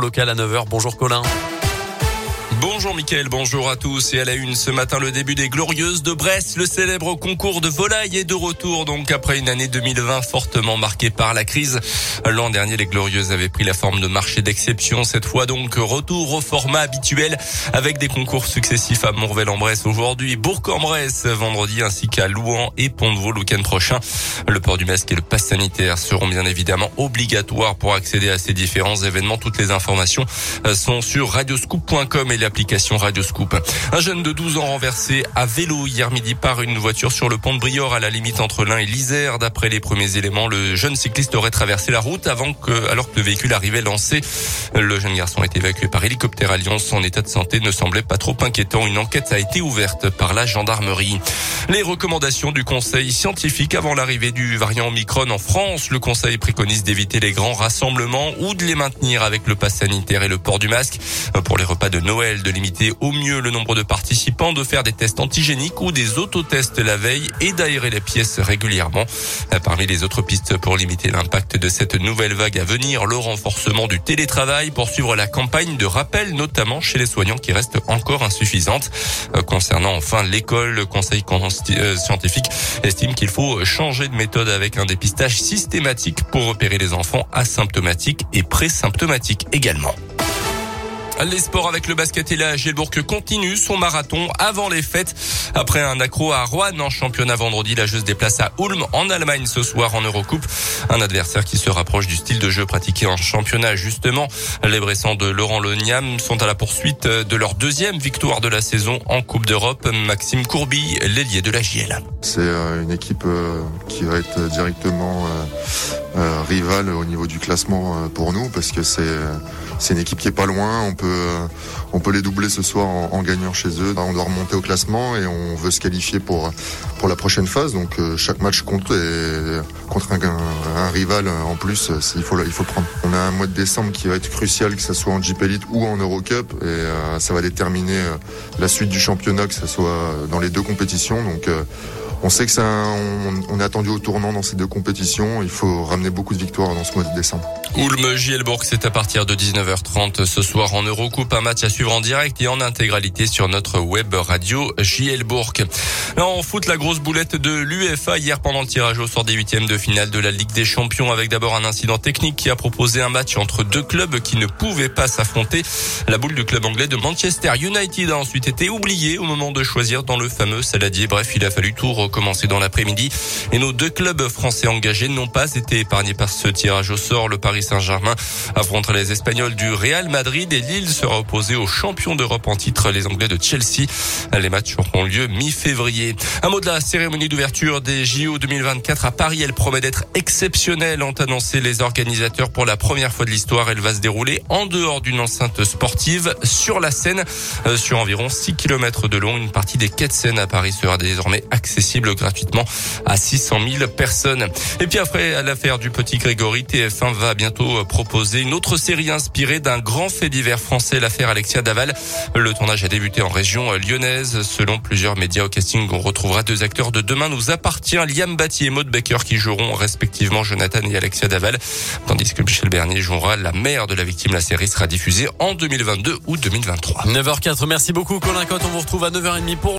Local à 9h. Bonjour Colin. Bonjour Mickaël, bonjour à tous et à la une ce matin le début des Glorieuses de Brest, le célèbre concours de volaille est de retour donc après une année 2020 fortement marquée par la crise. L'an dernier les Glorieuses avaient pris la forme de marché d'exception, cette fois donc retour au format habituel avec des concours successifs à Montrevel-en-Bresse aujourd'hui, Bourg-en-Bresse vendredi ainsi qu'à Louan et Pont-de-Vaux le week-end prochain. Le port du masque et le pass sanitaire seront bien évidemment obligatoires pour accéder à ces différents événements. Toutes les informations sont sur radioscoop.com l'application Radioscoop. Un jeune de 12 ans renversé à vélo hier midi par une voiture sur le pont de Briord à la limite entre l'Ain et l'Isère. D'après les premiers éléments, le jeune cycliste aurait traversé la route avant que, alors que le véhicule arrivait lancé. Le jeune garçon a été évacué par hélicoptère à Lyon. Son état de santé ne semblait pas trop inquiétant. Une enquête a été ouverte par la gendarmerie. Les recommandations du conseil scientifique avant l'arrivée du variant Omicron en France. Le conseil préconise d'éviter les grands rassemblements ou de les maintenir avec le pass sanitaire et le port du masque. Pour les repas de Noël, de limiter au mieux le nombre de participants, de faire des tests antigéniques ou des autotests la veille et d'aérer les pièces régulièrement. Parmi les autres pistes pour limiter l'impact de cette nouvelle vague à venir, le renforcement du télétravail pour suivre la campagne de rappel, notamment chez les soignants qui reste encore insuffisante. Concernant enfin l'école, le conseil euh, scientifique estime qu'il faut changer de méthode avec un dépistage systématique pour repérer les enfants asymptomatiques et présymptomatiques également. Les sports avec le basket et la Gielbourg continue son marathon avant les fêtes. Après un accro à Rouen en championnat vendredi, la jeu se déplace à Ulm en Allemagne ce soir en Eurocoupe. Un adversaire qui se rapproche du style de jeu pratiqué en championnat justement. Les Bressans de Laurent Loniam sont à la poursuite de leur deuxième victoire de la saison en Coupe d'Europe. Maxime Courby, l'ailier de la JL. C'est euh, une équipe euh, qui va être directement euh, rivale au niveau du classement pour nous parce que c'est c'est une équipe qui est pas loin. On peut euh, on peut les doubler ce soir en, gagnant chez eux. On doit remonter au classement et on veut se qualifier pour pour la prochaine phase. Donc euh, chaque match compte et contre un, un, rival en plus, il faut il faut le prendre. On a un mois de décembre qui va être crucial, que ce soit en Jeep Elite ou en Eurocup, et euh, ça va déterminer la suite du championnat, que ce soit dans les deux compétitions. Donc on sait que ça, on, on, est attendu au tournant dans ces deux compétitions. Il faut ramener beaucoup de victoires dans ce mois de décembre. Ulm Gielbourg, c'est à partir de 19h30 ce soir en Eurocoupe, un match à suivre en direct et en intégralité sur notre web radio Gielbourg. Là, on fout la grosse boulette de l'UFA hier pendant le tirage au sort des huitièmes de finale de la Ligue des Champions avec d'abord un incident technique qui a proposé un match entre deux clubs qui ne pouvaient pas s'affronter. La boule du club anglais de Manchester United a ensuite été oubliée au moment de choisir dans le fameux saladier. Bref, il a fallu tout recommencer dans l'après-midi et nos deux clubs français engagés n'ont pas été épargnés par ce tirage au sort. Le Paris Saint-Germain affronte les Espagnols du Real Madrid et Lille sera opposé aux champions d'Europe en titre, les Anglais de Chelsea. Les matchs auront lieu mi-février. Un mot de la cérémonie d'ouverture des JO 2024 à Paris. Elle promet d'être exceptionnelle, ont annoncé les organisateurs pour la première fois de l'histoire. Elle va se dérouler en dehors d'une enceinte sportive sur la Seine, euh, sur environ 6 km de long. Une partie des quais de Seine à Paris sera désormais accessible gratuitement à 600 000 personnes. Et puis après l'affaire du petit Grégory, TF1 va bientôt euh, proposer une autre série inspirée d'un grand fait divers français, l'affaire Alexia Daval. Le tournage a débuté en région euh, lyonnaise. Selon plusieurs médias au casting, on retrouvera deux acteurs de Demain nous appartient, Liam Batty et Maud Baker, qui joueront respectivement Jonathan et Alexia Daval, tandis que Michel Bernier jouera la mère de la victime. La série sera diffusée en 2022 ou 2023. 9h04, merci beaucoup Colin Cotte. On vous retrouve à 9h30 pour